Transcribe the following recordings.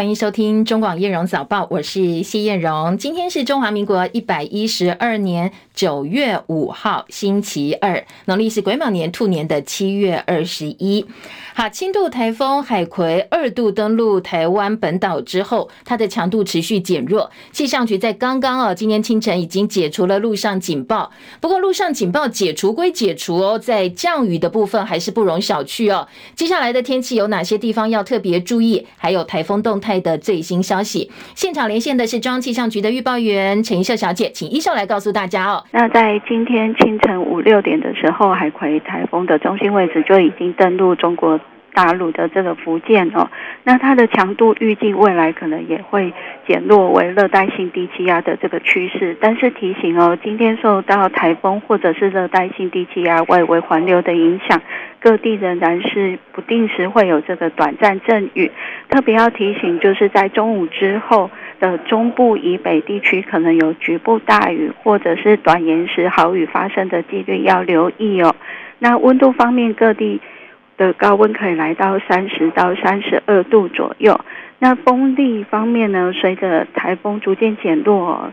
欢迎收听中广叶荣早报，我是谢燕荣。今天是中华民国一百一十二年九月五号，星期二，农历是癸卯年兔年的七月二十一。好，轻度台风海葵二度登陆台湾本岛之后，它的强度持续减弱。气象局在刚刚哦，今天清晨已经解除了陆上警报。不过，陆上警报解除归解除哦，在降雨的部分还是不容小觑哦。接下来的天气有哪些地方要特别注意？还有台风动态的最新消息。现场连线的是中央气象局的预报员陈一秀小姐，请一秀来告诉大家哦。那在今天清晨五六点的时候，海葵台风的中心位置就已经登陆中国大陆的这个福建哦，那它的强度预计未来可能也会减弱为热带性低气压的这个趋势，但是提醒哦，今天受到台风或者是热带性低气压外围环流的影响，各地仍然是不定时会有这个短暂阵雨，特别要提醒，就是在中午之后的中部以北地区可能有局部大雨或者是短延时豪雨发生的几率要留意哦。那温度方面，各地。的高温可以来到三十到三十二度左右。那风力方面呢？随着台风逐渐减弱，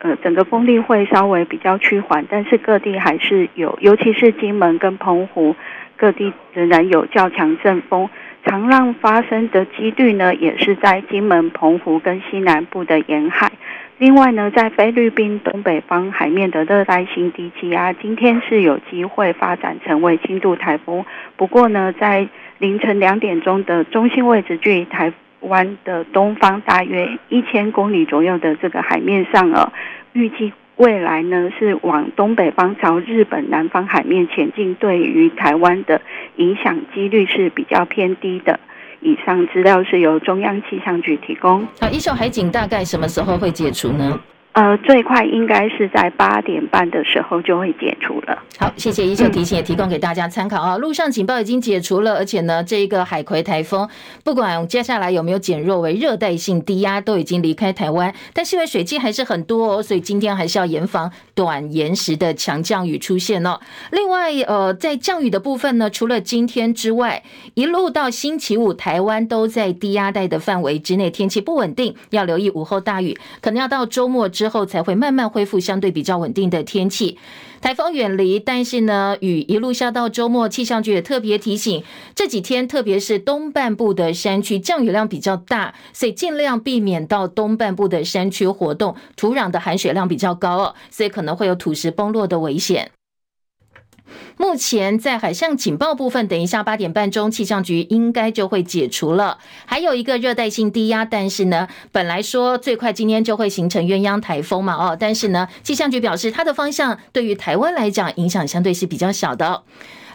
呃，整个风力会稍微比较趋缓，但是各地还是有，尤其是金门跟澎湖，各地仍然有较强阵风，长浪发生的几率呢，也是在金门、澎湖跟西南部的沿海。另外呢，在菲律宾东北方海面的热带性低气压，今天是有机会发展成为轻度台风。不过呢，在凌晨两点钟的中心位置，距离台湾的东方大约一千公里左右的这个海面上啊，预计未来呢是往东北方朝日本南方海面前进，对于台湾的影响几率是比较偏低的。以上资料是由中央气象局提供。那，一手海警大概什么时候会解除呢？呃，最快应该是在八点半的时候就会解除了。好，谢谢依秀提醒，也提供给大家参考啊。路上警报已经解除了，而且呢，这个海葵台风不管接下来有没有减弱为热带性低压，都已经离开台湾。但是因为水汽还是很多哦，所以今天还是要严防短延时的强降雨出现哦。另外，呃，在降雨的部分呢，除了今天之外，一路到星期五，台湾都在低压带的范围之内，天气不稳定，要留意午后大雨，可能要到周末之后才会慢慢恢复相对比较稳定的天气。台风远离，但是呢，雨一路下到周末，气象局也特别提醒，这几天特别是东半部的山区降雨量比较大，所以尽量避免到东半部的山区活动，土壤的含水量比较高哦，所以可能会有土石崩落的危险。目前在海上警报部分，等一下八点半钟，气象局应该就会解除了。还有一个热带性低压，但是呢，本来说最快今天就会形成鸳鸯台风嘛，哦，但是呢，气象局表示它的方向对于台湾来讲影响相对是比较小的。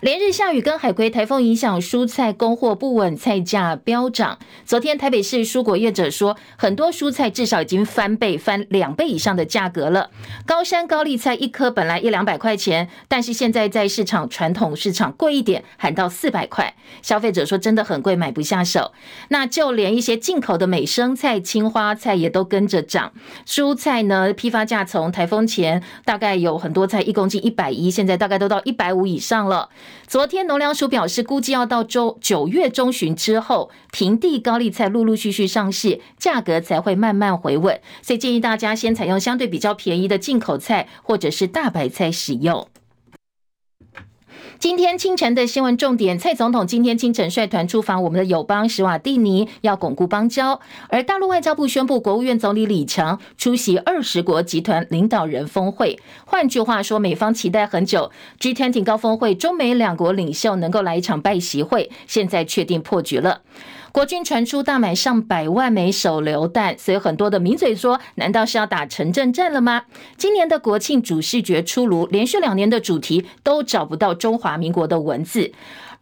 连日下雨跟海葵台风影响，蔬菜供货不稳，菜价飙涨。昨天台北市蔬果业者说，很多蔬菜至少已经翻倍，翻两倍以上的价格了。高山高丽菜一颗本来一两百块钱，但是现在在市场传统市场贵一点，喊到四百块。消费者说真的很贵，买不下手。那就连一些进口的美生菜、青花菜也都跟着涨。蔬菜呢，批发价从台风前大概有很多菜一公斤一百一，现在大概都到一百五以上了。昨天农粮署表示，估计要到周九月中旬之后，平地高丽菜陆陆续续上市，价格才会慢慢回稳。所以建议大家先采用相对比较便宜的进口菜或者是大白菜使用。今天清晨的新闻重点，蔡总统今天清晨率团出访我们的友邦史瓦蒂尼，要巩固邦交。而大陆外交部宣布，国务院总理李强出席二十国集团领导人峰会。换句话说，美方期待很久，G20 高峰会，中美两国领袖能够来一场拜席会，现在确定破局了。国军传出大买上百万枚手榴弹，所以很多的名嘴说：“难道是要打城镇战了吗？”今年的国庆主视觉出炉，连续两年的主题都找不到中华民国的文字。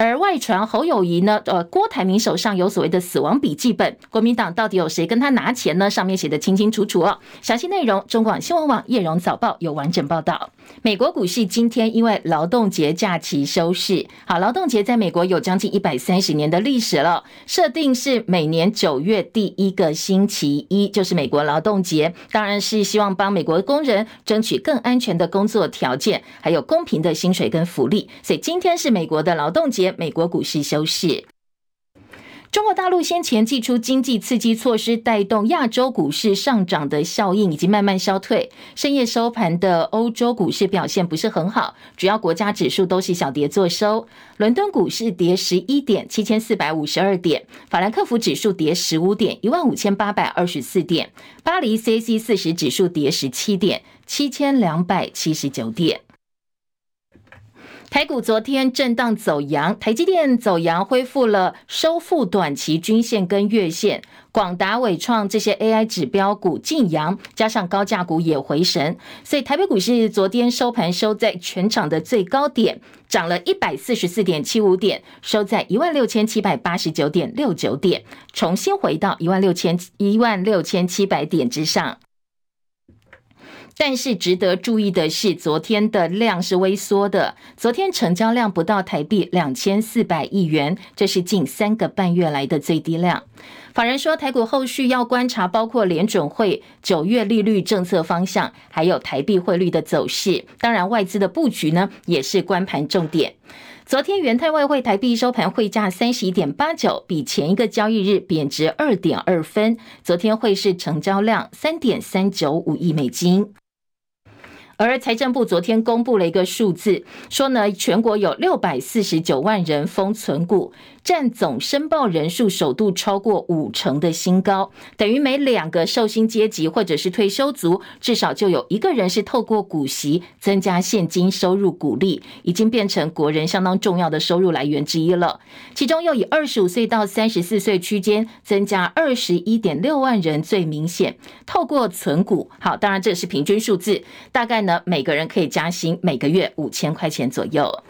而外传侯友谊呢，呃，郭台铭手上有所谓的死亡笔记本，国民党到底有谁跟他拿钱呢？上面写得清清楚楚哦。详细内容，中广新闻网叶荣早报有完整报道。美国股市今天因为劳动节假期收市，好，劳动节在美国有将近一百三十年的历史了，设定是每年九月第一个星期一，就是美国劳动节，当然是希望帮美国工人争取更安全的工作条件，还有公平的薪水跟福利，所以今天是美国的劳动节。美国股市休市。中国大陆先前祭出经济刺激措施，带动亚洲股市上涨的效应已经慢慢消退。深夜收盘的欧洲股市表现不是很好，主要国家指数都是小跌作收。伦敦股市跌十一点，七千四百五十二点；法兰克福指数跌十五点，一万五千八百二十四点；巴黎 CAC 四十指数跌十七点，七千两百七十九点。台股昨天震荡走阳，台积电走阳恢复了收复短期均线跟月线，广达、伟创这些 AI 指标股劲扬，加上高价股也回神，所以台北股市昨天收盘收在全场的最高点，涨了一百四十四点七五点，收在一万六千七百八十九点六九点，重新回到一万六千一万六千七百点之上。但是值得注意的是，昨天的量是微缩的。昨天成交量不到台币两千四百亿元，这是近三个半月来的最低量。法人说，台股后续要观察，包括联准会九月利率政策方向，还有台币汇率的走势。当然，外资的布局呢，也是观盘重点。昨天元泰外汇台币收盘汇价三十一点八九，比前一个交易日贬值二点二分。昨天汇市成交量三点三九五亿美金。而财政部昨天公布了一个数字，说呢，全国有六百四十九万人封存股。占总申报人数首度超过五成的新高，等于每两个受薪阶级或者是退休族，至少就有一个人是透过股息增加现金收入股利，已经变成国人相当重要的收入来源之一了。其中又以二十五岁到三十四岁区间增加二十一点六万人最明显，透过存股。好，当然这是平均数字，大概呢每个人可以加薪每个月五千块钱左右。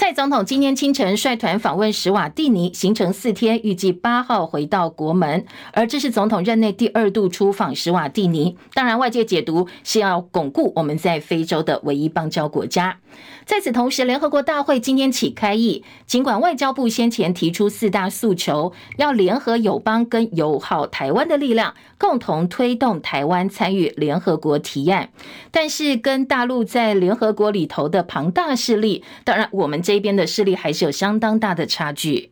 蔡总统今天清晨率团访问史瓦蒂尼，行程四天，预计八号回到国门。而这是总统任内第二度出访史瓦蒂尼，当然外界解读是要巩固我们在非洲的唯一邦交国家。在此同时，联合国大会今天起开议，尽管外交部先前提出四大诉求，要联合友邦跟友好台湾的力量，共同推动台湾参与联合国提案，但是跟大陆在联合国里头的庞大势力，当然我们这边的势力还是有相当大的差距。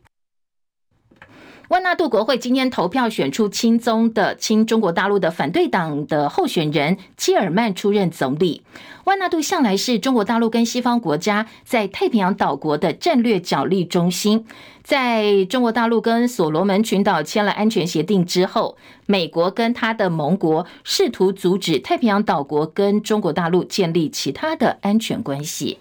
万纳度国会今天投票选出亲中的亲中国大陆的反对党的候选人基尔曼出任总理。万纳度向来是中国大陆跟西方国家在太平洋岛国的战略角力中心。在中国大陆跟所罗门群岛签了安全协定之后，美国跟他的盟国试图阻止太平洋岛国跟中国大陆建立其他的安全关系。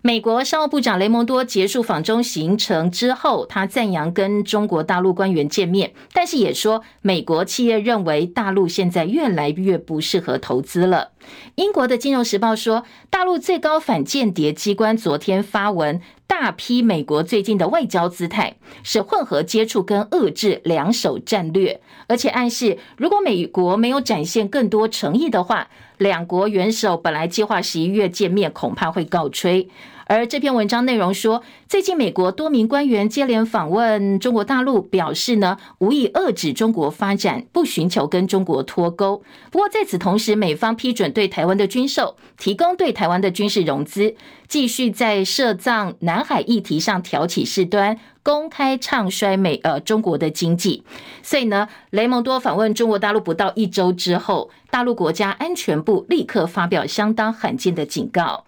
美国商务部长雷蒙多结束访中行程之后，他赞扬跟中国大陆官员见面，但是也说美国企业认为大陆现在越来越不适合投资了。英国的《金融时报》说，大陆最高反间谍机关昨天发文，大批美国最近的外交姿态是混合接触跟遏制两手战略，而且暗示如果美国没有展现更多诚意的话。两国元首本来计划十一月见面，恐怕会告吹。而这篇文章内容说，最近美国多名官员接连访问中国大陆，表示呢，无意遏制中国发展，不寻求跟中国脱钩。不过在此同时，美方批准对台湾的军售，提供对台湾的军事融资，继续在涉藏南海议题上挑起事端。公开唱衰美呃中国的经济，所以呢，雷蒙多访问中国大陆不到一周之后，大陆国家安全部立刻发表相当罕见的警告。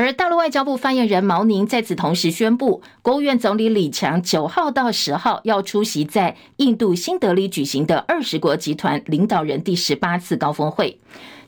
而大陆外交部发言人毛宁在此同时宣布，国务院总理李强九号到十号要出席在印度新德里举行的二十国集团领导人第十八次高峰会。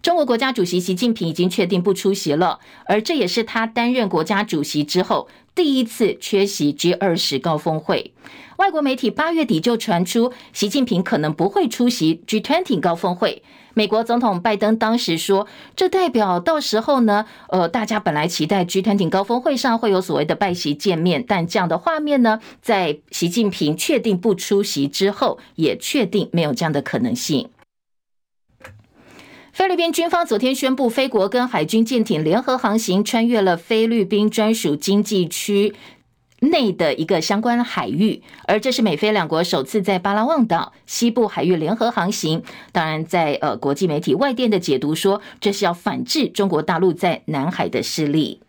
中国国家主席习近平已经确定不出席了，而这也是他担任国家主席之后。第一次缺席 G 二十高峰会，外国媒体八月底就传出习近平可能不会出席 G20 高峰会。美国总统拜登当时说，这代表到时候呢，呃，大家本来期待 G20 高峰会上会有所谓的拜习见面，但这样的画面呢，在习近平确定不出席之后，也确定没有这样的可能性。菲律宾军方昨天宣布，菲国跟海军舰艇联合航行，穿越了菲律宾专属经济区内的一个相关海域，而这是美菲两国首次在巴拉望岛西部海域联合航行。当然在，在呃国际媒体外电的解读说，这是要反制中国大陆在南海的势力。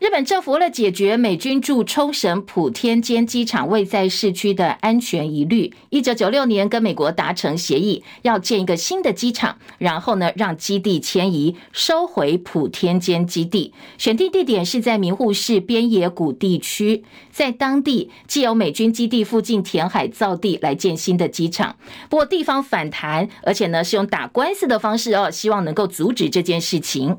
日本政府为了解决美军驻冲绳普天间机场位在市区的安全疑虑，一九九六年跟美国达成协议，要建一个新的机场，然后呢，让基地迁移，收回普天间基地。选定地点是在名护市边野谷地区，在当地既有美军基地附近填海造地来建新的机场。不过地方反弹，而且呢是用打官司的方式哦，希望能够阻止这件事情。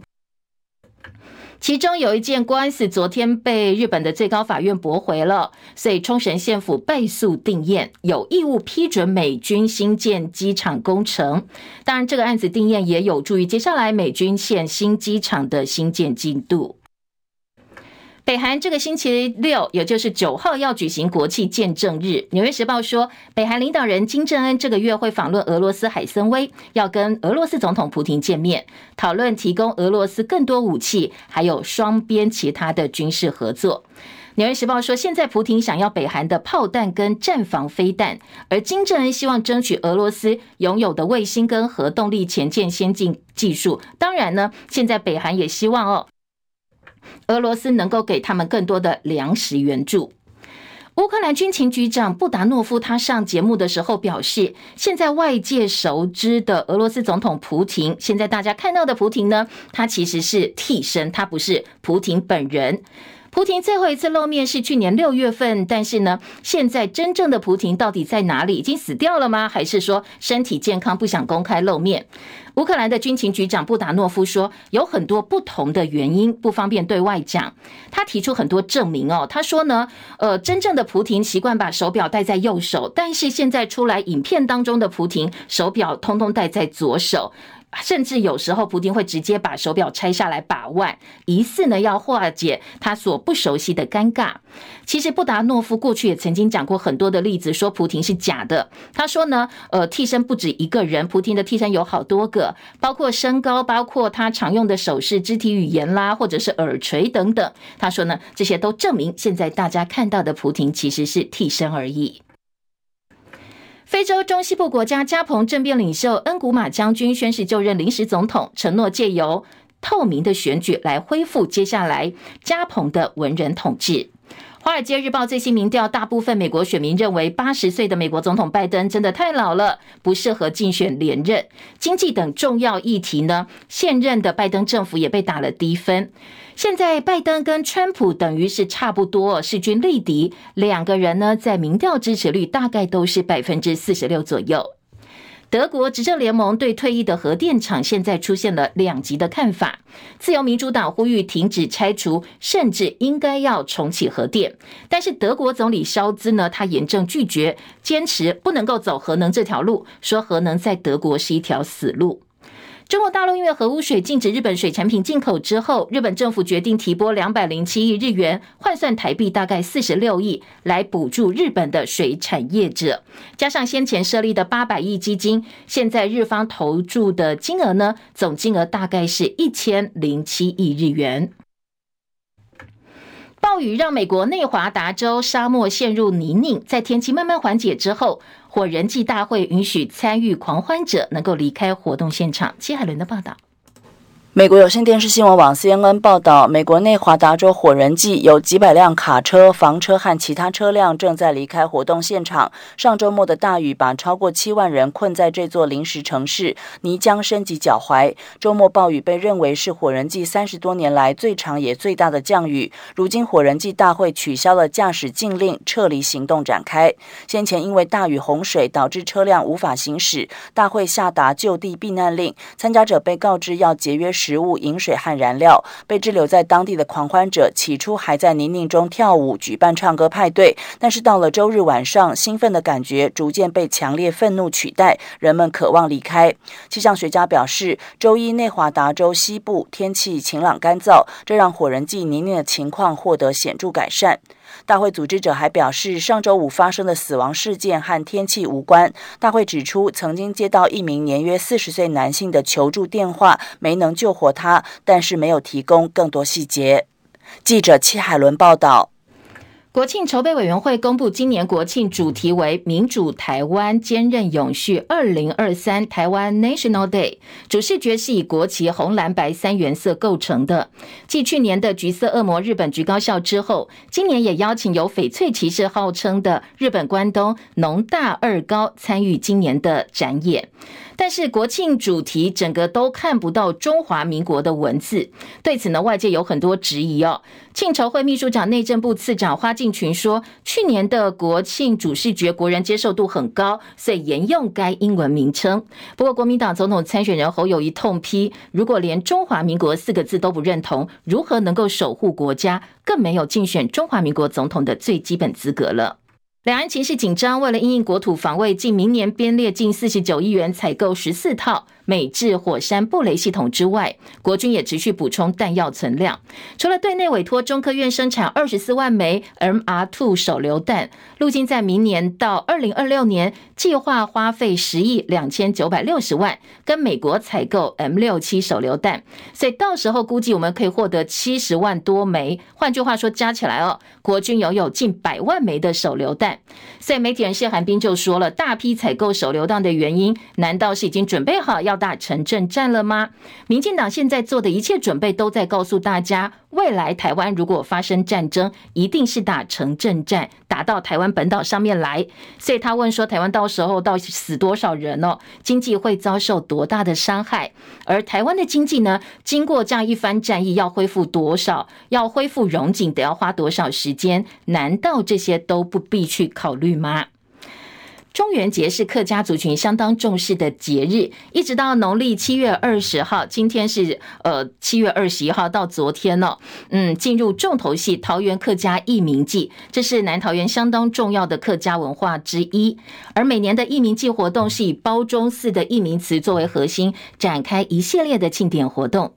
其中有一件官司，昨天被日本的最高法院驳回了，所以冲绳县府被诉定验，有义务批准美军新建机场工程。当然，这个案子定验也有助于接下来美军现新机场的新建进度。北韩这个星期六，也就是九号要举行国庆见证日。纽约时报说，北韩领导人金正恩这个月会访问俄罗斯海参崴，要跟俄罗斯总统普京见面，讨论提供俄罗斯更多武器，还有双边其他的军事合作。纽约时报说，现在普京想要北韩的炮弹跟战防飞弹，而金正恩希望争取俄罗斯拥有的卫星跟核动力潜舰先进技术。当然呢，现在北韩也希望哦。俄罗斯能够给他们更多的粮食援助。乌克兰军情局长布达诺夫他上节目的时候表示，现在外界熟知的俄罗斯总统普廷，现在大家看到的普廷呢，他其实是替身，他不是普廷本人。普廷最后一次露面是去年六月份，但是呢，现在真正的普廷到底在哪里？已经死掉了吗？还是说身体健康不想公开露面？乌克兰的军情局长布达诺夫说，有很多不同的原因，不方便对外讲。他提出很多证明哦，他说呢，呃，真正的普廷习惯把手表戴在右手，但是现在出来影片当中的普廷手表通通戴在左手。甚至有时候，普亭会直接把手表拆下来把玩，疑似呢要化解他所不熟悉的尴尬。其实布达诺夫过去也曾经讲过很多的例子，说普亭是假的。他说呢，呃，替身不止一个人，普亭的替身有好多个，包括身高，包括他常用的手势、肢体语言啦，或者是耳垂等等。他说呢，这些都证明现在大家看到的普亭其实是替身而已。非洲中西部国家加蓬政变领袖恩古马将军宣誓就任临时总统，承诺借由透明的选举来恢复接下来加蓬的文人统治。《华尔街日报》最新民调，大部分美国选民认为，八十岁的美国总统拜登真的太老了，不适合竞选连任。经济等重要议题呢，现任的拜登政府也被打了低分。现在拜登跟川普等于是差不多势均力敌，两个人呢在民调支持率大概都是百分之四十六左右。德国执政联盟对退役的核电厂现在出现了两极的看法。自由民主党呼吁停止拆除，甚至应该要重启核电。但是德国总理肖兹呢，他严正拒绝，坚持不能够走核能这条路，说核能在德国是一条死路。中国大陆因为核污水禁止日本水产品进口之后，日本政府决定提拨两百零七亿日元，换算台币大概四十六亿，来补助日本的水产业者。加上先前设立的八百亿基金，现在日方投注的金额呢，总金额大概是一千零七亿日元。暴雨让美国内华达州沙漠陷入泥泞，在天气慢慢缓解之后，火人祭大会允许参与狂欢者能够离开活动现场。接海伦的报道。美国有线电视新闻网 CNN 报道，美国内华达州火人祭有几百辆卡车、房车和其他车辆正在离开活动现场。上周末的大雨把超过七万人困在这座临时城市，泥浆深及脚踝。周末暴雨被认为是火人祭三十多年来最长也最大的降雨。如今火人祭大会取消了驾驶禁令，撤离行动展开。先前因为大雨洪水导致车辆无法行驶，大会下达就地避难令，参加者被告知要节约。食物、饮水和燃料。被滞留在当地的狂欢者起初还在泥泞中跳舞、举办唱歌派对，但是到了周日晚上，兴奋的感觉逐渐被强烈愤怒取代，人们渴望离开。气象学家表示，周一内华达州西部天气晴朗干燥，这让火人祭泥泞的情况获得显著改善。大会组织者还表示，上周五发生的死亡事件和天气无关。大会指出，曾经接到一名年约四十岁男性的求助电话，没能救活他，但是没有提供更多细节。记者戚海伦报道。国庆筹备委员会公布，今年国庆主题为“民主台湾，坚韧永续 ”2023 台湾 National Day，主视觉是以国旗红蓝白三原色构成的。继去年的橘色恶魔日本橘高校之后，今年也邀请有翡翠骑士号称的日本关东农大二高参与今年的展演。但是国庆主题整个都看不到中华民国的文字，对此呢，外界有很多质疑哦。庆筹会秘书长、内政部次长花敬群说，去年的国庆主视觉国人接受度很高，所以沿用该英文名称。不过国民党总统参选人侯友谊痛批，如果连中华民国四个字都不认同，如何能够守护国家？更没有竞选中华民国总统的最基本资格了。两岸情势紧张，为了因应国土防卫，近明年编列近四十九亿元采购十四套美制火山布雷系统之外，国军也持续补充弹药存量。除了对内委托中科院生产二十四万枚 MR2 手榴弹，陆军在明年到二零二六年计划花费十亿两千九百六十万跟美国采购 M 六七手榴弹，所以到时候估计我们可以获得七十万多枚。换句话说，加起来哦，国军拥有近百万枚的手榴弹。所以媒体人谢寒冰就说了，大批采购手榴弹的原因，难道是已经准备好要打城镇战了吗？民进党现在做的一切准备，都在告诉大家，未来台湾如果发生战争，一定是打城镇战，打到台湾本岛上面来。所以他问说，台湾到时候到死多少人哦？经济会遭受多大的伤害？而台湾的经济呢？经过这样一番战役，要恢复多少？要恢复荣景，得要花多少时间？难道这些都不必？去考虑吗？中元节是客家族群相当重视的节日，一直到农历七月二十号，今天是呃七月二十一号到昨天呢，嗯，进入重头戏桃园客家义民祭，这是南桃园相当重要的客家文化之一。而每年的义民祭活动是以褒中寺的义民祠作为核心，展开一系列的庆典活动。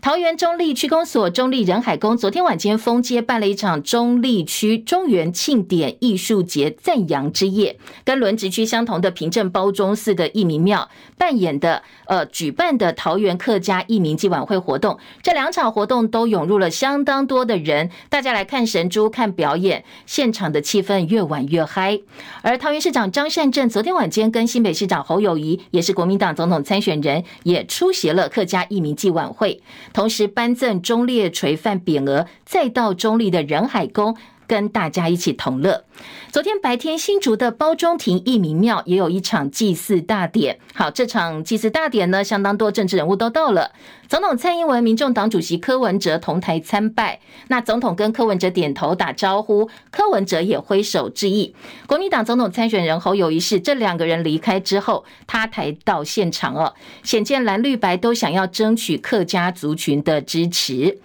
桃园中坜区公所中坜仁海宫昨天晚间封街办了一场中坜区中元庆典艺术节赞扬之夜，跟轮值区相同的平镇包中寺的义民庙扮演的呃举办的桃园客家义民祭晚会活动，这两场活动都涌入了相当多的人，大家来看神珠看表演，现场的气氛越晚越嗨。而桃园市长张善政昨天晚间跟新北市长侯友宜，也是国民党总统参选人，也出席了客家义民祭晚会。同时颁赠忠烈垂范匾额，再到中立的人海宫跟大家一起同乐。昨天白天，新竹的褒忠亭义民庙也有一场祭祀大典。好，这场祭祀大典呢，相当多政治人物都到了。总统蔡英文、民众党主席柯文哲同台参拜。那总统跟柯文哲点头打招呼，柯文哲也挥手致意。国民党总统参选人侯友宜是这两个人离开之后，他才到现场哦，显见蓝绿白都想要争取客家族群的支持。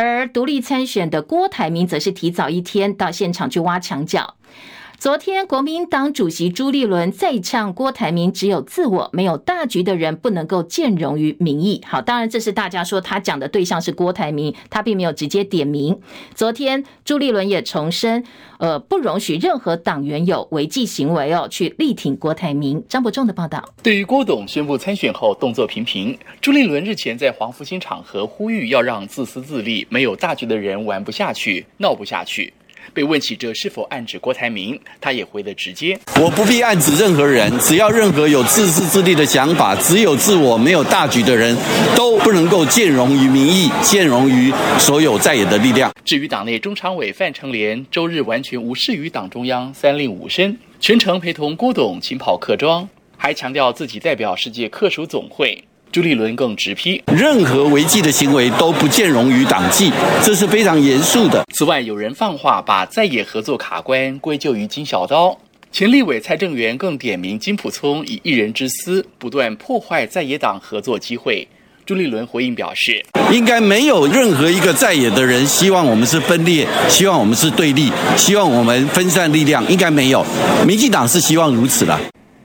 而独立参选的郭台铭则是提早一天到现场去挖墙脚。昨天，国民党主席朱立伦再呛郭台铭：“只有自我，没有大局的人不能够见容于民意。”好，当然这是大家说他讲的对象是郭台铭，他并没有直接点名。昨天，朱立伦也重申，呃，不容许任何党员有违纪行为哦，去力挺郭台铭。张伯仲的报道。对于郭董宣布参选后动作频频，朱立伦日前在黄复兴场合呼吁要让自私自利、没有大局的人玩不下去、闹不下去。被问起这是否暗指郭台铭，他也回得直接：我不必暗指任何人，只要任何有自私自利的想法、只有自我没有大局的人，都不能够兼容于民意，兼容于所有在野的力量。至于党内中常委范成廉，周日完全无视于党中央三令五申，全程陪同郭董亲跑客庄，还强调自己代表世界客属总会。朱立伦更直批，任何违纪的行为都不见容于党纪，这是非常严肃的。此外，有人放话把在野合作卡关归咎于金小刀，前立委蔡正元更点名金溥聪以一人之私不断破坏在野党合作机会。朱立伦回应表示，应该没有任何一个在野的人希望我们是分裂，希望我们是对立，希望我们分散力量，应该没有。民进党是希望如此的。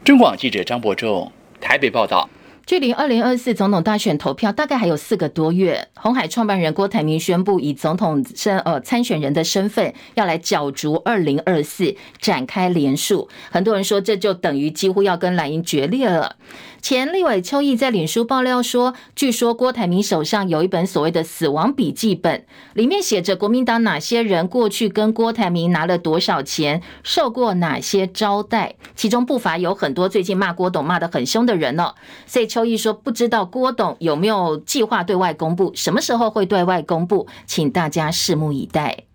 中广记者张伯仲台北报道。距离二零二四总统大选投票大概还有四个多月，红海创办人郭台铭宣布以总统身呃参选人的身份要来角逐二零二四，展开连署。很多人说这就等于几乎要跟蓝营决裂了。前立委邱毅在脸书爆料说，据说郭台铭手上有一本所谓的死亡笔记本，里面写着国民党哪些人过去跟郭台铭拿了多少钱，受过哪些招待，其中不乏有很多最近骂郭董骂得很凶的人哦。所以邱毅说，不知道郭董有没有计划对外公布，什么时候会对外公布，请大家拭目以待。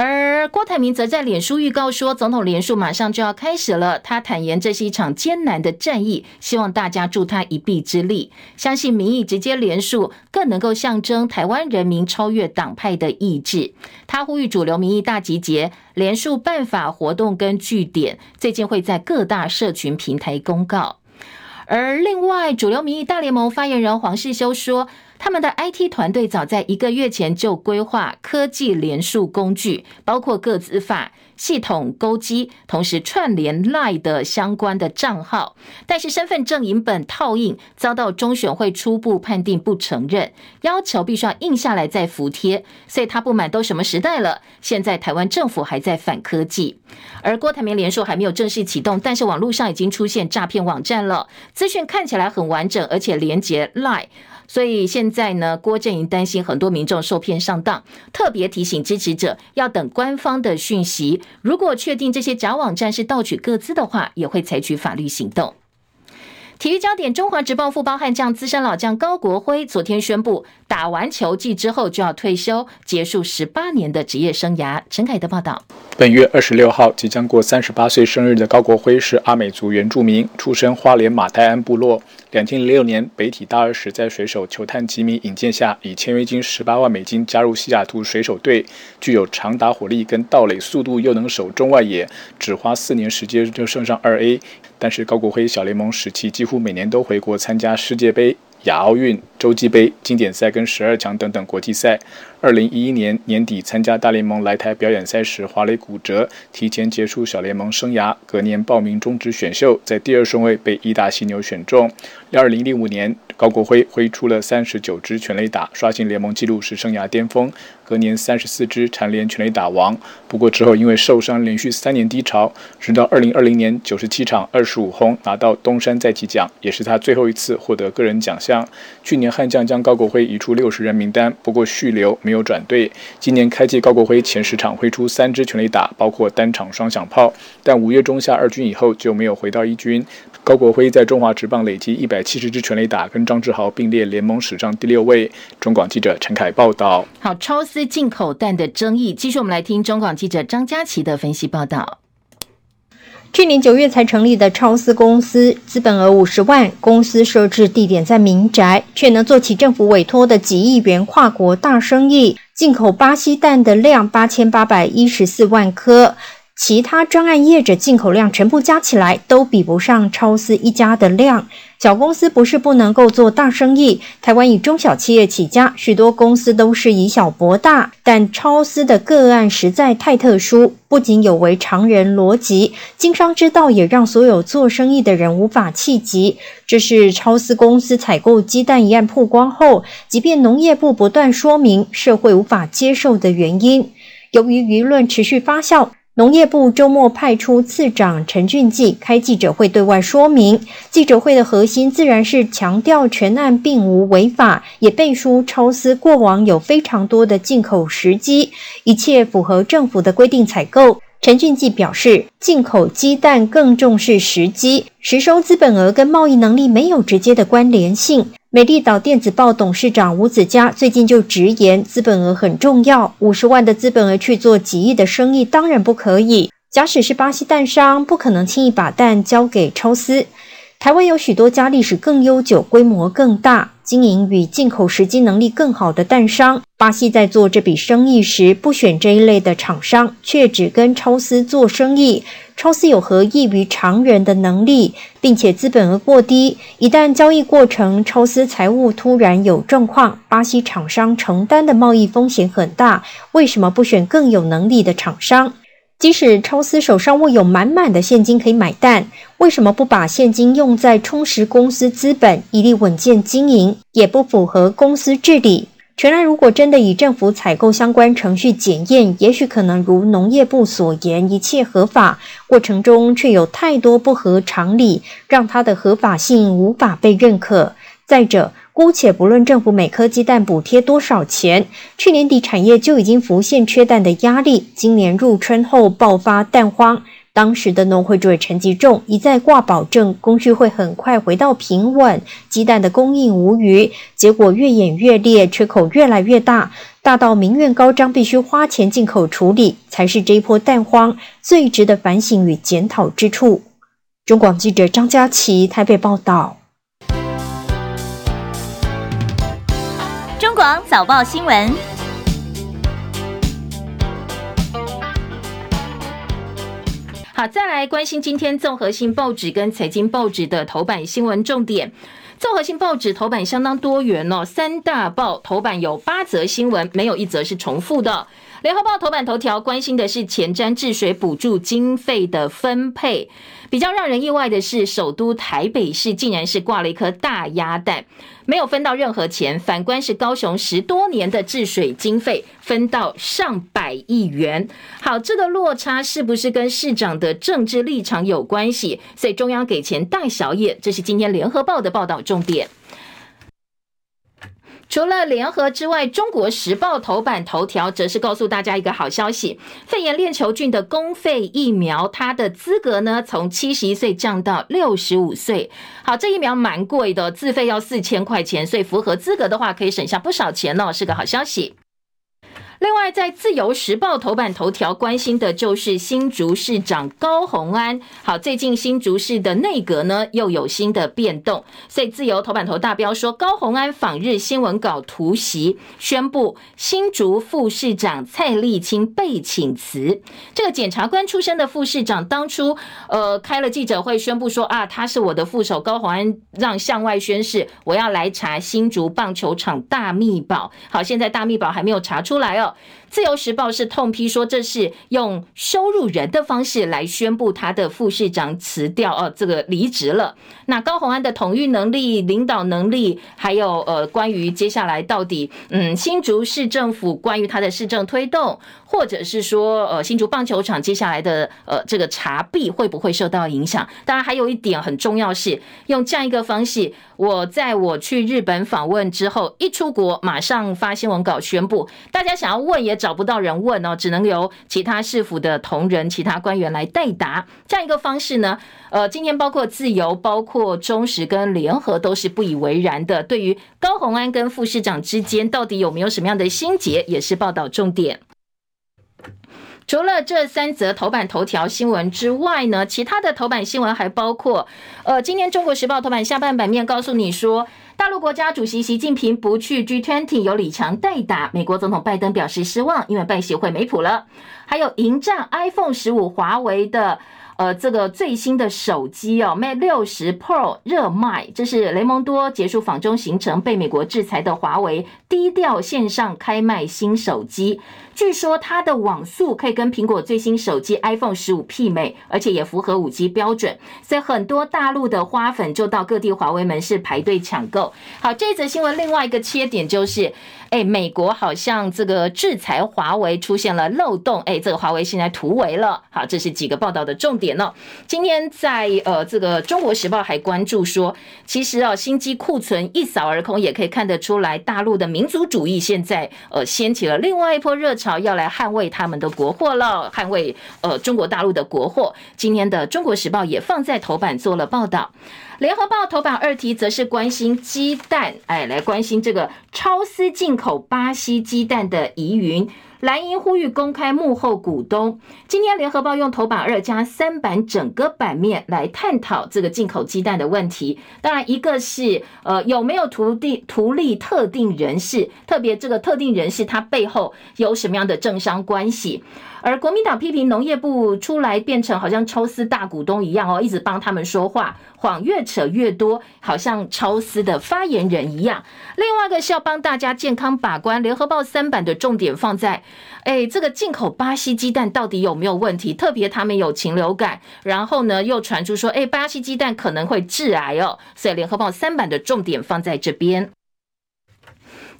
而郭台铭则在脸书预告说，总统连署马上就要开始了。他坦言，这是一场艰难的战役，希望大家助他一臂之力。相信民意直接连署，更能够象征台湾人民超越党派的意志。他呼吁主流民意大集结，连署办法活动跟据点，最近会在各大社群平台公告。而另外，主流民意大联盟发言人黄世修说。他们的 IT 团队早在一个月前就规划科技联署工具，包括各自法系统勾稽，同时串联 LINE 的相关的账号。但是身份证影本套印遭到中选会初步判定不承认，要求必须要印下来再服贴。所以他不满都什么时代了，现在台湾政府还在反科技。而郭台铭联署还没有正式启动，但是网络上已经出现诈骗网站了，资讯看起来很完整，而且连接 LINE。所以现在呢，郭正英担心很多民众受骗上当，特别提醒支持者要等官方的讯息。如果确定这些假网站是盗取个资的话，也会采取法律行动。体育焦点：中华职棒富邦悍将资深老将高国辉昨天宣布，打完球季之后就要退休，结束十八年的职业生涯。陈凯的报道。本月二十六号即将过三十八岁生日的高国辉是阿美族原住民，出身花莲马太安部落。两千零六年北体大二时，在水手球探吉米引荐下，以签约金十八万美金加入西雅图水手队，具有长打火力跟盗垒速度，又能守中外野，只花四年时间就升上二 A。但是高国辉小联盟时期几乎每年都回国参加世界杯、亚奥运、洲际杯、经典赛跟十二强等等国际赛。二零一一年年底参加大联盟来台表演赛时，滑垒骨折，提前结束小联盟生涯。隔年报名中职选秀，在第二顺位被义大犀牛选中。二零零五年，高国辉挥出了三十九支全垒打，刷新联盟纪录，是生涯巅峰。隔年三十四支蝉联全垒打王。不过之后因为受伤，连续三年低潮，直到二零二零年九十七场二十五轰，拿到东山再起奖，也是他最后一次获得个人奖项。去年悍将将高国辉移出六十人名单，不过续留没有转队。今年开季高国辉前十场挥出三支全垒打，包括单场双响炮，但五月中下二军以后就没有回到一军。高国辉在中华职棒累积一百七十支全垒打，跟张志豪并列联盟史上第六位。中广记者陈凯报道。好，超对进口蛋的争议，继续我们来听中广记者张佳琪的分析报道。去年九月才成立的超思公司，资本额五十万，公司设置地点在民宅，却能做起政府委托的几亿元跨国大生意，进口巴西蛋的量八千八百一十四万颗。其他专案业者进口量全部加起来都比不上超丝一家的量。小公司不是不能够做大生意，台湾以中小企业起家，许多公司都是以小博大。但超丝的个案实在太特殊，不仅有违常人逻辑，经商之道也让所有做生意的人无法企及。这是超丝公司采购鸡蛋一案曝光后，即便农业部不断说明，社会无法接受的原因。由于舆论持续发酵。农业部周末派出次长陈俊记开记者会对外说明，记者会的核心自然是强调全案并无违法，也背书超丝过往有非常多的进口时机，一切符合政府的规定采购。陈俊记表示，进口鸡蛋更重视时机，实收资本额跟贸易能力没有直接的关联性。美丽岛电子报董事长吴子嘉最近就直言，资本额很重要，五十万的资本额去做几亿的生意，当然不可以。假使是巴西蛋商，不可能轻易把蛋交给抽丝。台湾有许多家历史更悠久、规模更大、经营与进口时机能力更好的蛋商。巴西在做这笔生意时，不选这一类的厂商，却只跟超丝做生意。超丝有何异于常人的能力，并且资本额过低。一旦交易过程超丝财务突然有状况，巴西厂商承担的贸易风险很大。为什么不选更有能力的厂商？即使超丝手上握有满满的现金可以买单，为什么不把现金用在充实公司资本，以利稳健经营？也不符合公司治理。全然如果真的以政府采购相关程序检验，也许可能如农业部所言，一切合法，过程中却有太多不合常理，让它的合法性无法被认可。再者，姑且不论政府每颗鸡蛋补贴多少钱，去年底产业就已经浮现缺蛋的压力，今年入春后爆发蛋荒。当时的农会主委陈吉仲一再挂保证，供需会很快回到平稳，鸡蛋的供应无虞。结果越演越烈，缺口越来越大，大到民怨高涨，必须花钱进口处理，才是这一波蛋荒最值得反省与检讨之处。中广记者张佳琪台北报道。广早报新闻。好，再来关心今天综合性报纸跟财经报纸的头版新闻重点。综合性报纸头版相当多元哦，三大报头版有八则新闻，没有一则是重复的。联合报头版头条关心的是前瞻治水补助经费的分配。比较让人意外的是，首都台北市竟然是挂了一颗大鸭蛋，没有分到任何钱。反观是高雄十多年的治水经费，分到上百亿元。好，这个落差是不是跟市长的政治立场有关系？所以中央给钱大小眼，这是今天联合报的报道重点。除了联合之外，中国时报头版头条则是告诉大家一个好消息：肺炎链球菌的公费疫苗，它的资格呢从七十一岁降到六十五岁。好，这疫苗蛮贵的，自费要四千块钱，所以符合资格的话可以省下不少钱哦，是个好消息。另外，在自由时报头版头条关心的就是新竹市长高虹安。好，最近新竹市的内阁呢又有新的变动，所以自由头版头大标说高虹安访日新闻稿突袭，宣布新竹副市长蔡丽清被请辞。这个检察官出身的副市长当初呃开了记者会宣布说啊，他是我的副手高虹安，让向外宣誓我要来查新竹棒球场大秘宝。好，现在大秘宝还没有查出来哦。え?自由时报是痛批说，这是用羞辱人的方式来宣布他的副市长辞掉哦，这个离职了。那高虹安的统御能力、领导能力，还有呃，关于接下来到底嗯，新竹市政府关于他的市政推动，或者是说呃，新竹棒球场接下来的呃这个查弊会不会受到影响？当然，还有一点很重要是用这样一个方式。我在我去日本访问之后，一出国马上发新闻稿宣布，大家想要问也找不到人问哦，只能由其他市府的同仁、其他官员来代答。这样一个方式呢，呃，今天包括自由、包括中时跟联合都是不以为然的。对于高虹安跟副市长之间到底有没有什么样的心结，也是报道重点。除了这三则头版头条新闻之外呢，其他的头版新闻还包括，呃，今天中国时报头版下半版面告诉你说，大陆国家主席习近平不去 G20，由李强代打。美国总统拜登表示失望，因为拜协会没谱了。还有迎战 iPhone 十五，华为的。呃，这个最新的手机哦，Mate 60 Pro 热卖，这是雷蒙多结束访中行程，被美国制裁的华为低调线上开卖新手机。据说它的网速可以跟苹果最新手机 iPhone 十五媲美，而且也符合五 G 标准，所以很多大陆的花粉就到各地华为门市排队抢购。好，这则新闻另外一个切点就是。哎，美国好像这个制裁华为出现了漏洞，哎，这个华为现在突围了。好，这是几个报道的重点哦。今天在呃这个《中国时报》还关注说，其实哦，新机库存一扫而空，也可以看得出来，大陆的民族主义现在呃掀起了另外一波热潮，要来捍卫他们的国货了，捍卫呃中国大陆的国货。今天的《中国时报》也放在头版做了报道。联合报头版二题则是关心鸡蛋，哎，来关心这个超丝进口巴西鸡蛋的疑云。蓝营呼吁公开幕后股东。今天联合报用头版二加三版整个版面来探讨这个进口鸡蛋的问题。当然，一个是呃有没有图定图利特定人士，特别这个特定人士他背后有什么样的政商关系。而国民党批评农业部出来变成好像超丝大股东一样哦，一直帮他们说话，谎越扯越多，好像超丝的发言人一样。另外一个是要帮大家健康把关，联合报三版的重点放在，哎，这个进口巴西鸡蛋到底有没有问题？特别他们有禽流感，然后呢又传出说，哎，巴西鸡蛋可能会致癌哦，所以联合报三版的重点放在这边。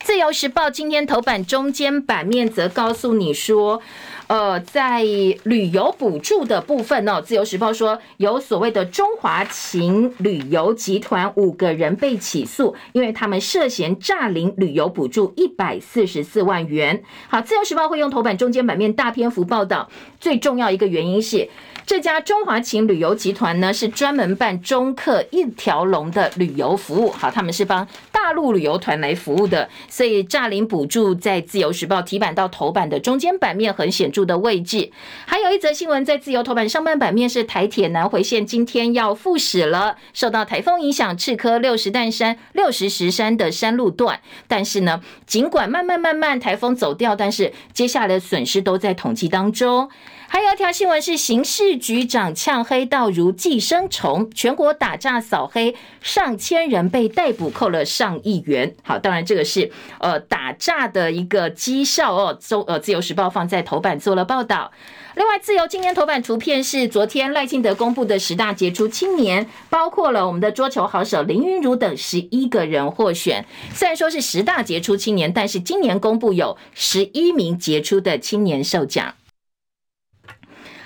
自由时报今天头版中间版面则告诉你说，呃，在旅游补助的部分呢，自由时报说有所谓的中华情旅游集团五个人被起诉，因为他们涉嫌诈领旅游补助一百四十四万元。好，自由时报会用头版中间版面大篇幅报道，最重要一个原因是。这家中华情旅游集团呢，是专门办中客一条龙的旅游服务。好，他们是帮大陆旅游团来服务的，所以诈领补助在自由时报题版到头版的中间版面很显著的位置。还有一则新闻在自由头版上半版面是台铁南回线今天要复驶了，受到台风影响，赤科六十担山、六十石山的山路段，但是呢，尽管慢慢慢慢台风走掉，但是接下来损失都在统计当中。还有一条新闻是，刑事局长呛黑道如寄生虫，全国打诈扫黑，上千人被逮捕，扣了上亿元。好，当然这个是呃打诈的一个绩效哦。周呃自由时报放在头版做了报道。另外，自由今天头版图片是昨天赖清德公布的十大杰出青年，包括了我们的桌球好手林昀儒等十一个人获选。虽然说是十大杰出青年，但是今年公布有十一名杰出的青年受奖。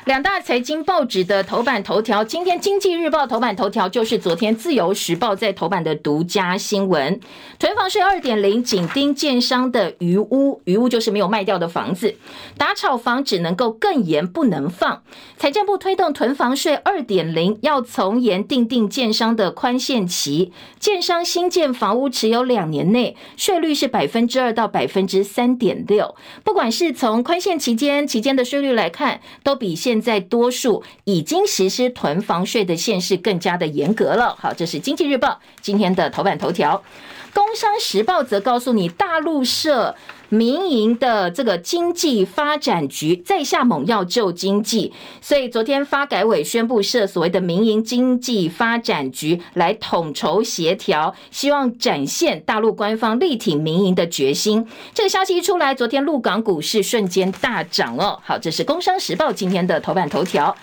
两大财经报纸的头版头条，今天《经济日报》头版头条就是昨天《自由时报》在头版的独家新闻：囤房税二点零紧盯建商的余屋，余屋就是没有卖掉的房子，打炒房只能够更严，不能放。财政部推动囤房税二点零，要从严定定建商的宽限期，建商新建房屋持有两年内，税率是百分之二到百分之三点六。不管是从宽限期间期间的税率来看，都比现现在多数已经实施囤房税的县市更加的严格了。好，这是经济日报今天的头版头条。工商时报则告诉你，大陆设民营的这个经济发展局在下猛药救经济，所以昨天发改委宣布设所谓的民营经济发展局来统筹协调，希望展现大陆官方力挺民营的决心。这个消息一出来，昨天陆港股市瞬间大涨哦。好，这是工商时报今天的头版头条。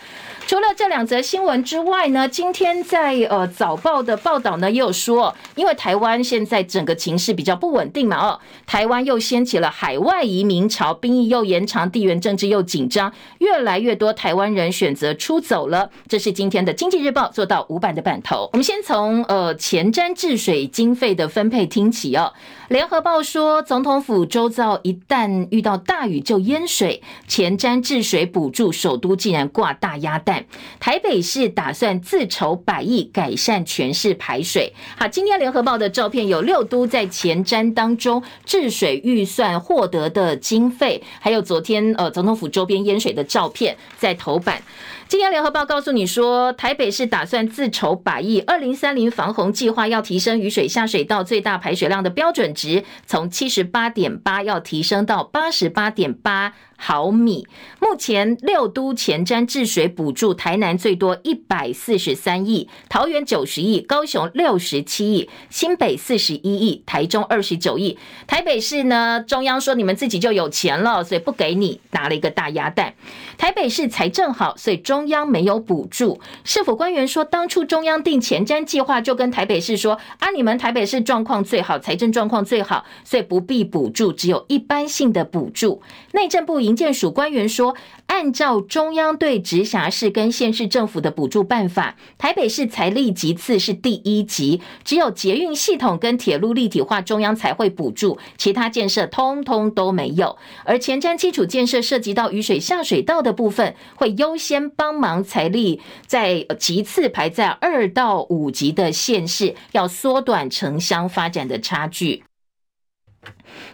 除了这两则新闻之外呢，今天在呃早报的报道呢也有说，因为台湾现在整个情势比较不稳定嘛，哦，台湾又掀起了海外移民潮，兵役又延长，地缘政治又紧张，越来越多台湾人选择出走了。这是今天的经济日报做到五版的版头。我们先从呃前瞻治水经费的分配听起哦。联合报说，总统府周遭一旦遇到大雨就淹水，前瞻治水补助首都竟然挂大鸭蛋。台北市打算自筹百亿改善全市排水。好，今天联合报的照片有六都在前瞻当中治水预算获得的经费，还有昨天呃总统府周边淹水的照片在头版。今天联合报告诉你说，台北市打算自筹百亿，二零三零防洪计划要提升雨水下水道最大排水量的标准值，从七十八点八要提升到八十八点八。毫米，目前六都前瞻治水补助，台南最多一百四十三亿，桃园九十亿，高雄六十七亿，新北四十一亿，台中二十九亿，台北市呢，中央说你们自己就有钱了，所以不给你，拿了一个大鸭蛋。台北市财政好，所以中中央没有补助。市府官员说，当初中央定前瞻计划，就跟台北市说啊，你们台北市状况最好，财政状况最好，所以不必补助，只有一般性的补助。内政部。营建署官员说，按照中央对直辖市跟县市政府的补助办法，台北市财力级次是第一级，只有捷运系统跟铁路立体化，中央才会补助，其他建设通通都没有。而前瞻基础建设涉及到雨水下水道的部分，会优先帮帮忙财力在其次排在二到五级的县市，要缩短城乡发展的差距。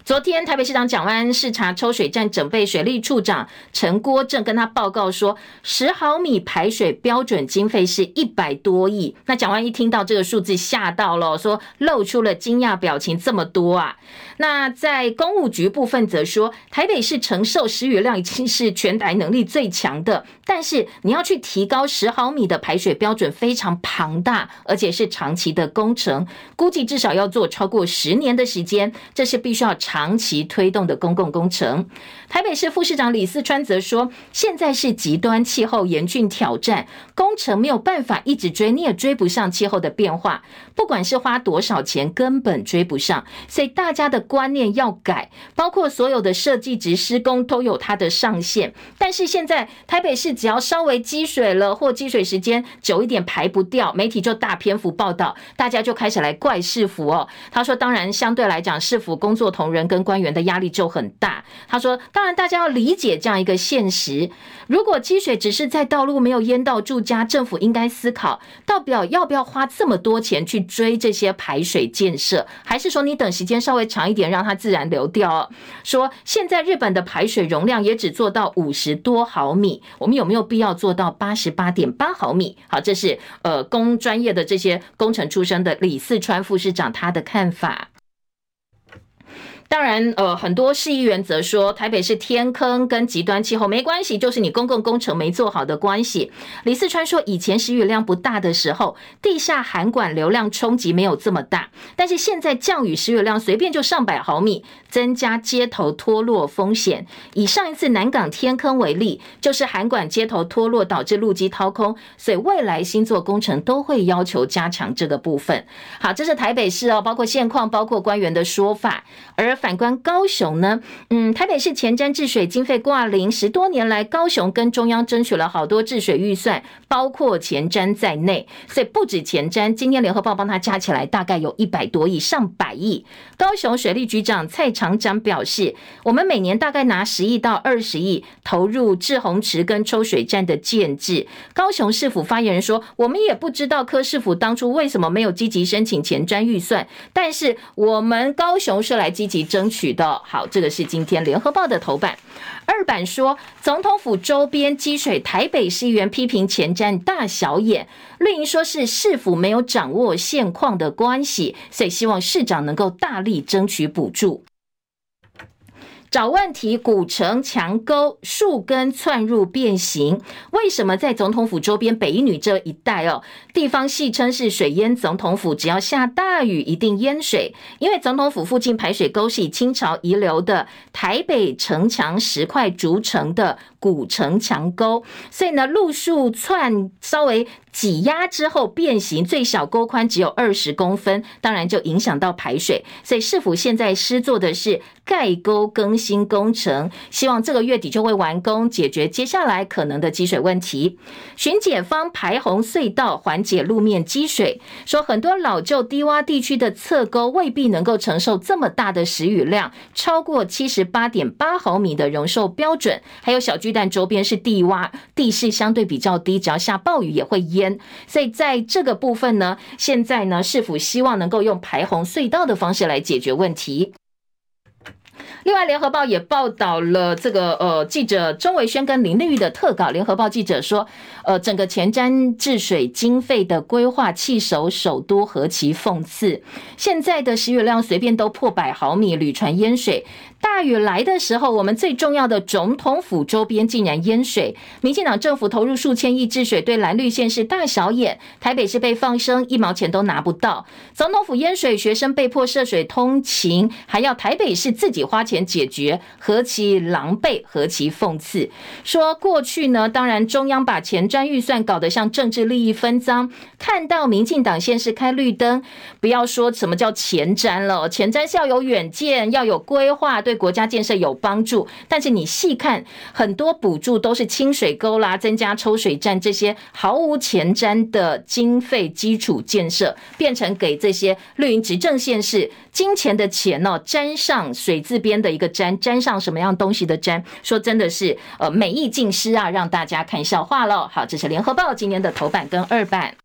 昨天台北市长蒋万视察抽水站整备，水利处长陈国正跟他报告说，十毫米排水标准经费是一百多亿。那蒋万一听到这个数字吓到了，说露出了惊讶表情，这么多啊！那在公务局部分则说，台北市承受时雨量已经是全台能力最强的，但是你要去提高十毫米的排水标准非常庞大，而且是长期的工程，估计至少要做超过十年的时间。这是。是必须要长期推动的公共工程。台北市副市长李四川则说，现在是极端气候严峻挑战，工程没有办法一直追，你也追不上气候的变化，不管是花多少钱，根本追不上。所以大家的观念要改，包括所有的设计值施工都有它的上限。但是现在台北市只要稍微积水了，或积水时间久一点排不掉，媒体就大篇幅报道，大家就开始来怪市府哦。他说，当然相对来讲，市府工作同仁跟官员的压力就很大。他说，当然大家要理解这样一个现实，如果积水只是在道路没有淹到住家，政府应该思考，到底要不要花这么多钱去追这些排水建设，还是说你等时间稍微长一点，让它自然流掉？说现在日本的排水容量也只做到五十多毫米，我们有没有必要做到八十八点八毫米？好，这是呃工专业的这些工程出身的李四川副市长他的看法。当然，呃，很多市议员则说，台北市天坑跟极端气候没关系，就是你公共工程没做好的关系。李四川说，以前时雨量不大的时候，地下涵管流量冲击没有这么大，但是现在降雨时雨量随便就上百毫米，增加街头脱落风险。以上一次南港天坑为例，就是涵管街头脱落导致路基掏空，所以未来新作工程都会要求加强这个部分。好，这是台北市哦，包括现况，包括官员的说法，而。反观高雄呢，嗯，台北市前瞻治水经费挂零，十多年来，高雄跟中央争取了好多治水预算，包括前瞻在内，所以不止前瞻，今天联合报帮他加起来，大概有一百多亿，上百亿。高雄水利局长蔡长长表示，我们每年大概拿十亿到二十亿投入治洪池跟抽水站的建置。高雄市府发言人说，我们也不知道柯市府当初为什么没有积极申请前瞻预算，但是我们高雄是来积极。争取的好，这个是今天联合报的头版。二版说，总统府周边积水，台北市议员批评前瞻大小眼，绿营说是市府没有掌握现况的关系，所以希望市长能够大力争取补助。找问题，古城墙沟树根窜入变形，为什么在总统府周边北一女这一带哦？地方戏称是水淹总统府，只要下大雨一定淹水。因为总统府附近排水沟是以清朝遗留的台北城墙石块筑成的古城墙沟，所以呢，路树窜稍微。挤压之后变形，最小沟宽只有二十公分，当然就影响到排水。所以市府现在施做的是盖沟更新工程，希望这个月底就会完工，解决接下来可能的积水问题。巡检方排洪隧道，缓解路面积水，说很多老旧低洼地区的侧沟未必能够承受这么大的时雨量，超过七十八点八毫米的容受标准。还有小巨但周边是地洼，地势相对比较低，只要下暴雨也会淹。所以在这个部分呢，现在呢，市府希望能够用排洪隧道的方式来解决问题。另外，联合报也报道了这个呃，记者钟维轩跟林丽玉的特稿。联合报记者说，呃，整个前瞻治水经费的规划，弃守首都何其讽刺！现在的食雨量随便都破百毫米，屡传淹水。大雨来的时候，我们最重要的总统府周边竟然淹水。民进党政府投入数千亿治水，对蓝绿县市大小眼。台北市被放生，一毛钱都拿不到。总统府淹水，学生被迫涉水通勤，还要台北市自己花钱解决，何其狼狈，何其讽刺！说过去呢，当然中央把前瞻预算搞得像政治利益分赃，看到民进党县市开绿灯，不要说什么叫前瞻了，前瞻是要有远见，要有规划，对。国家建设有帮助，但是你细看，很多补助都是清水沟啦、增加抽水站这些毫无前瞻的经费基础建设，变成给这些绿营执政县市金钱的钱哦，沾上水字边的一个沾，沾上什么样东西的沾，说真的是呃美意尽失啊，让大家看笑话喽。好，这是联合报今天的头版跟二版。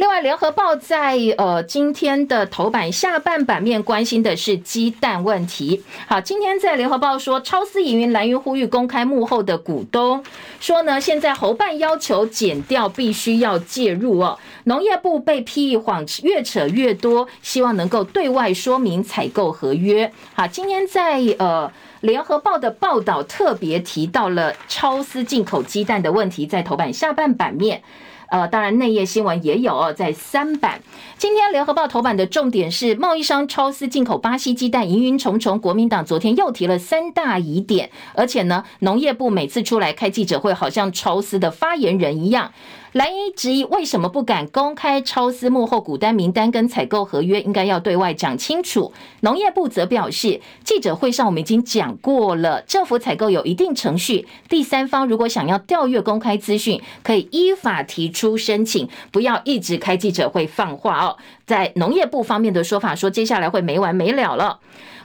另外，联合报在呃今天的头版下半版面关心的是鸡蛋问题。好，今天在联合报说，超思营运蓝云呼吁公开幕后的股东，说呢，现在侯办要求减掉必须要介入哦。农业部被批谎越扯越多，希望能够对外说明采购合约。好，今天在呃联合报的报道特别提到了超思进口鸡蛋的问题，在头版下半版面。呃，当然内页新闻也有哦，在三版。今天联合报头版的重点是贸易商超丝进口巴西鸡蛋，疑云重重。国民党昨天又提了三大疑点，而且呢，农业部每次出来开记者会，好像超丝的发言人一样。蓝营质疑为什么不敢公开超私幕后股单名单跟采购合约，应该要对外讲清楚。农业部则表示，记者会上我们已经讲过了，政府采购有一定程序，第三方如果想要调阅公开资讯，可以依法提出申请，不要一直开记者会放话哦。在农业部方面的说法说，接下来会没完没了了。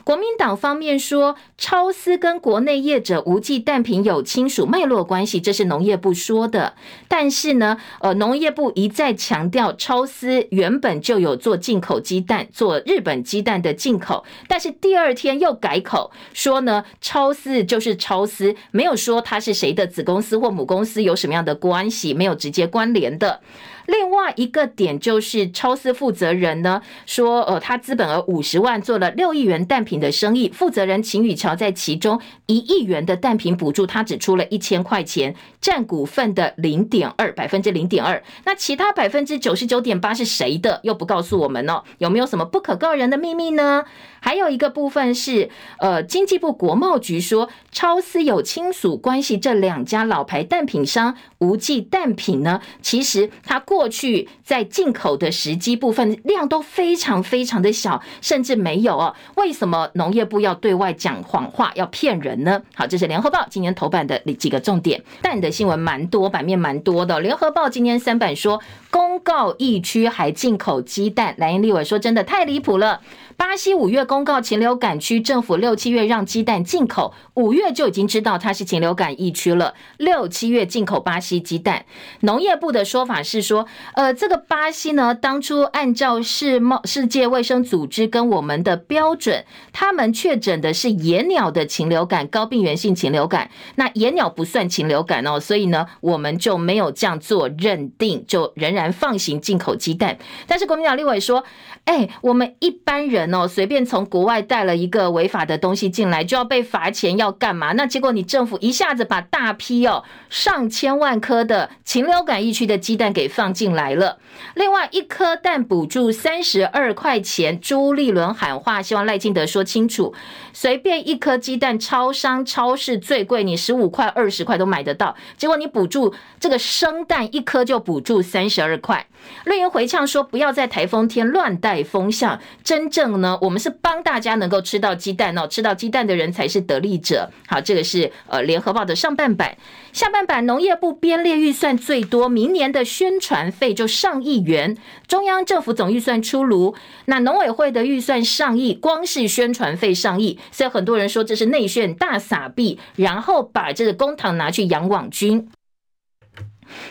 国民党方面说，超丝跟国内业者无忌蛋品有亲属脉络关系，这是农业部说的。但是呢，呃，农业部一再强调，超丝原本就有做进口鸡蛋，做日本鸡蛋的进口。但是第二天又改口说呢，超丝就是超丝，没有说他是谁的子公司或母公司有什么样的关系，没有直接关联的。另外一个点就是，超司负责人呢说，呃，他资本额五十万，做了六亿元蛋品的生意。负责人秦宇桥在其中一亿元的蛋品补助，他只出了一千块钱，占股份的零点二百分之零点二。那其他百分之九十九点八是谁的？又不告诉我们哦，有没有什么不可告人的秘密呢？还有一个部分是，呃，经济部国贸局说，超司有亲属关系，这两家老牌蛋品商无忌蛋品呢，其实它过过去在进口的时机部分量都非常非常的小，甚至没有哦。为什么农业部要对外讲谎话，要骗人呢？好，这是联合报今年头版的几个重点。蛋的新闻蛮多，版面蛮多的。联合报今天三版说，公告疫区还进口鸡蛋，蓝营立委说真的太离谱了。巴西五月公告禽流感区，政府六七月让鸡蛋进口，五月就已经知道它是禽流感疫区了。六七月进口巴西鸡蛋，农业部的说法是说，呃，这个巴西呢，当初按照世贸世界卫生组织跟我们的标准，他们确诊的是野鸟的禽流感，高病原性禽流感。那野鸟不算禽流感哦，所以呢，我们就没有这样做认定，就仍然放行进口鸡蛋。但是国民党立委说，哎，我们一般人。哦，随便从国外带了一个违法的东西进来，就要被罚钱，要干嘛？那结果你政府一下子把大批哦上千万颗的禽流感疫区的鸡蛋给放进来了。另外一颗蛋补助三十二块钱，朱立伦喊话，希望赖清德说清楚。随便一颗鸡蛋，超商、超市最贵，你十五块、二十块都买得到。结果你补助这个生蛋一颗就补助三十二块。绿营回呛说，不要在台风天乱带风向，真正。呢，我们是帮大家能够吃到鸡蛋哦，吃到鸡蛋的人才是得利者。好，这个是呃联合报的上半版，下半版农业部编列预算最多，明年的宣传费就上亿元，中央政府总预算出炉，那农委会的预算上亿，光是宣传费上亿，所以很多人说这是内宣大撒币，然后把这个公帑拿去养网军。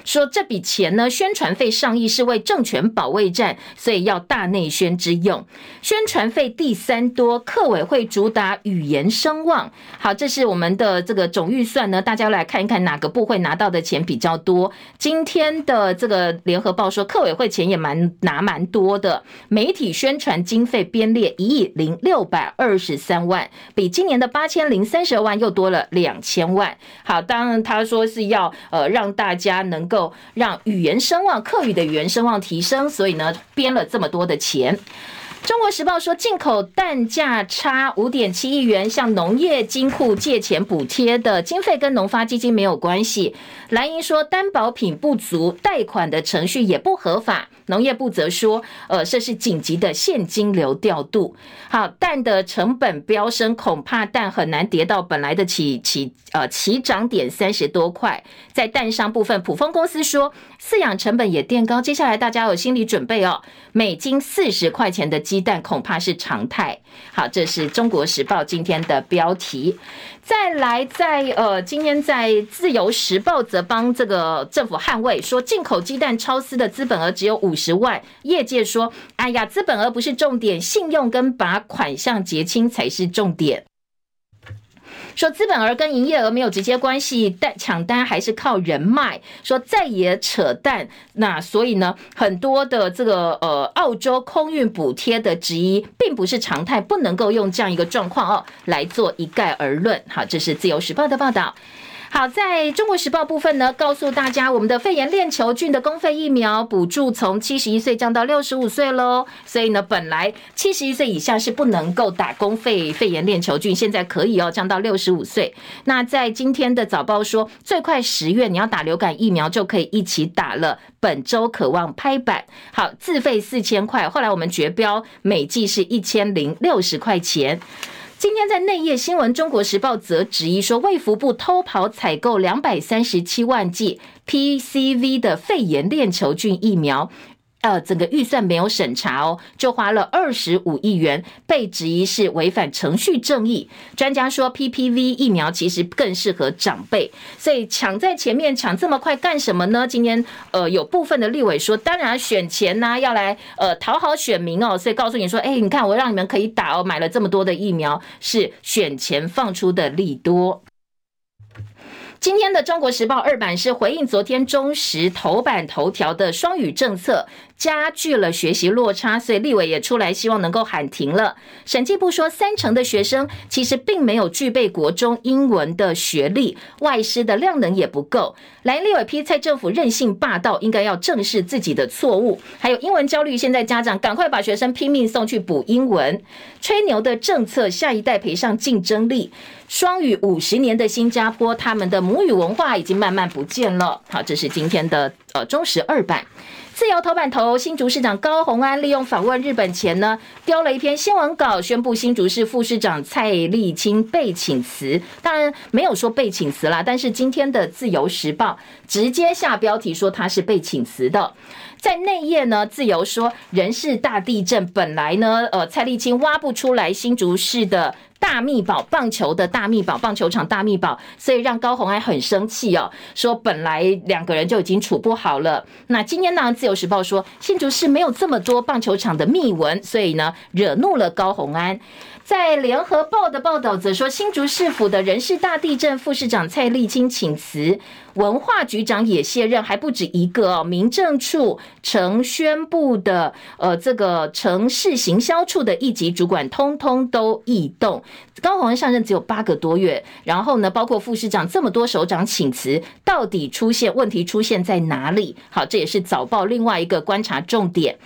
说这笔钱呢，宣传费上亿是为政权保卫战，所以要大内宣之用。宣传费第三多，客委会主打语言声望。好，这是我们的这个总预算呢，大家来看一看哪个部会拿到的钱比较多。今天的这个联合报说，客委会钱也蛮拿蛮多的。媒体宣传经费编列一亿零六百二十三万，比今年的八千零三十二万又多了两千万。好，当然他说是要呃让大家能够让语言声望、客语的语言声望提升，所以呢，编了这么多的钱。中国时报说，进口蛋价差五点七亿元，向农业金库借钱补贴的经费跟农发基金没有关系。蓝营说，担保品不足，贷款的程序也不合法。农业部则说，呃，这是紧急的现金流调度。好，蛋的成本飙升，恐怕蛋很难跌到本来的起起呃起涨点三十多块。在蛋商部分，普丰公司说，饲养成本也垫高，接下来大家有心理准备哦，每斤四十块钱的鸡蛋恐怕是常态。好，这是中国时报今天的标题。再来在，呃，今天在自由时报则帮这个政府捍卫，说进口鸡蛋超丝的资本额只有五十万，业界说，哎呀，资本额不是重点，信用跟把款项结清才是重点。说资本额跟营业额没有直接关系，但抢单还是靠人脉。说再也扯淡，那所以呢，很多的这个呃澳洲空运补贴的质疑，并不是常态，不能够用这样一个状况哦来做一概而论。好，这是自由时报的报道。好，在中国时报部分呢，告诉大家，我们的肺炎链球菌的公费疫苗补助从七十一岁降到六十五岁喽。所以呢，本来七十一岁以下是不能够打公费肺炎链球菌，现在可以哦，降到六十五岁。那在今天的早报说，最快十月你要打流感疫苗就可以一起打了。本周渴望拍板。好，自费四千块，后来我们绝标每剂是一千零六十块钱。今天在内页新闻，《中国时报》则质疑说，卫福部偷跑采购两百三十七万剂 PCV 的肺炎链球菌疫苗。呃，整个预算没有审查哦，就花了二十五亿元，被质疑是违反程序正义。专家说，PPV 疫苗其实更适合长辈，所以抢在前面抢这么快干什么呢？今天呃，有部分的立委说，当然选钱呐、要来呃讨好选民哦，所以告诉你说，哎，你看我让你们可以打哦，买了这么多的疫苗，是选前放出的利多。今天的《中国时报》二版是回应昨天中时头版头条的双语政策。加剧了学习落差，所以立委也出来希望能够喊停了。审计部说，三成的学生其实并没有具备国中英文的学历，外师的量能也不够。蓝立委批蔡政府任性霸道，应该要正视自己的错误。还有英文焦虑，现在家长赶快把学生拼命送去补英文。吹牛的政策，下一代赔上竞争力。双语五十年的新加坡，他们的母语文化已经慢慢不见了。好，这是今天的呃中时二版。自由头版头，新竹市长高虹安利用访问日本前呢，丢了一篇新闻稿，宣布新竹市副市长蔡丽清被请辞。当然没有说被请辞啦，但是今天的自由时报直接下标题说他是被请辞的。在内页呢，自由说人事大地震，本来呢，呃，蔡立青挖不出来新竹市的。大秘宝棒球的大秘宝棒球场大秘宝，所以让高虹安很生气哦，说本来两个人就已经处不好了。那今天呢，自由时报说新竹市没有这么多棒球场的秘闻，所以呢，惹怒了高虹安。在联合报的报道则说，新竹市府的人事大地震，副市长蔡丽清请辞，文化局长也卸任，还不止一个哦。民政处曾宣布的，呃，这个城市行销处的一级主管，通通都异动。高虹安上任只有八个多月，然后呢，包括副市长这么多首长请辞，到底出现问题出现在哪里？好，这也是早报另外一个观察重点。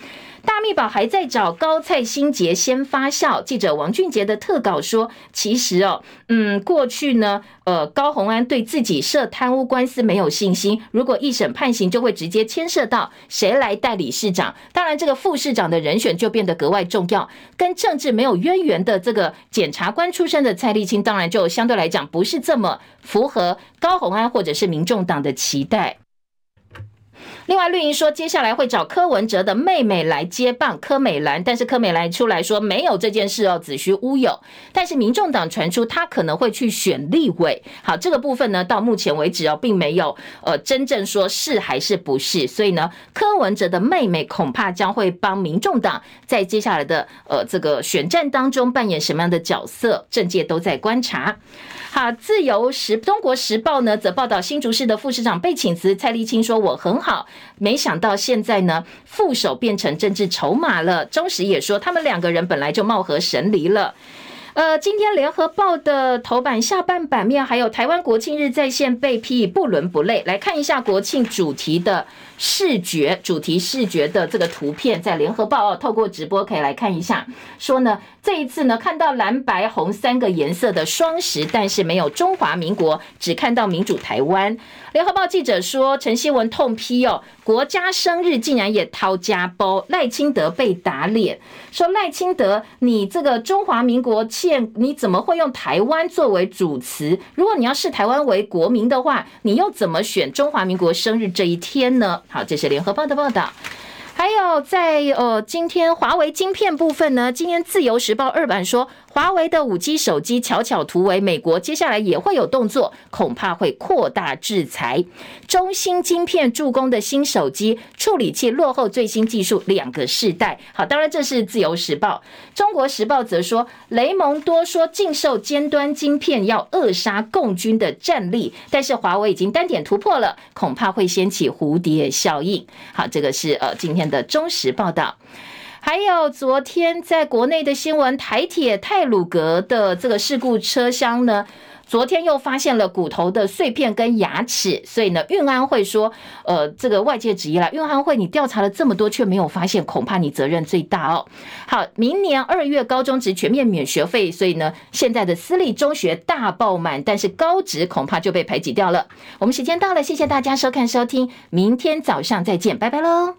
大秘宝还在找高蔡新杰先发酵。记者王俊杰的特稿说，其实哦，嗯，过去呢，呃，高虹安对自己涉贪污官司没有信心。如果一审判刑，就会直接牵涉到谁来代理市长。当然，这个副市长的人选就变得格外重要。跟政治没有渊源的这个检察官出身的蔡立青，当然就相对来讲不是这么符合高虹安或者是民众党的期待。另外，绿营说接下来会找柯文哲的妹妹来接棒柯美兰，但是柯美兰出来说没有这件事哦，子虚乌有。但是民众党传出他可能会去选立委，好，这个部分呢，到目前为止哦，并没有呃真正说是还是不是，所以呢，柯文哲的妹妹恐怕将会帮民众党在接下来的呃这个选战当中扮演什么样的角色，政界都在观察。好，自由时中国时报呢则报道新竹市的副市长被请辞，蔡丽青说我很好。没想到现在呢，副手变成政治筹码了。中时也说，他们两个人本来就貌合神离了。呃，今天联合报的头版下半版面，还有台湾国庆日在线被批不伦不类。来看一下国庆主题的视觉，主题视觉的这个图片，在联合报哦，透过直播可以来看一下。说呢。这一次呢，看到蓝白红三个颜色的双十，但是没有中华民国，只看到民主台湾。联合报记者说，陈希文痛批哦，国家生日竟然也掏家包，赖清德被打脸，说赖清德，你这个中华民国欠，你怎么会用台湾作为主词？如果你要视台湾为国民的话，你又怎么选中华民国生日这一天呢？好，这是联合报的报道。还有在呃，今天华为晶片部分呢，今天自由时报二版说。华为的五 G 手机巧巧突围，美国接下来也会有动作，恐怕会扩大制裁。中芯晶片助攻的新手机处理器落后最新技术两个世代。好，当然这是自由时报。中国时报则说，雷蒙多说禁售尖端晶片要扼杀共军的战力，但是华为已经单点突破了，恐怕会掀起蝴蝶效应。好，这个是呃今天的忠实报道。还有昨天在国内的新闻，台铁泰鲁阁的这个事故车厢呢，昨天又发现了骨头的碎片跟牙齿，所以呢，运安会说，呃，这个外界质疑了，运安会你调查了这么多却没有发现，恐怕你责任最大哦。好，明年二月高中职全面免学费，所以呢，现在的私立中学大爆满，但是高职恐怕就被排挤掉了。我们时间到了，谢谢大家收看收听，明天早上再见，拜拜喽。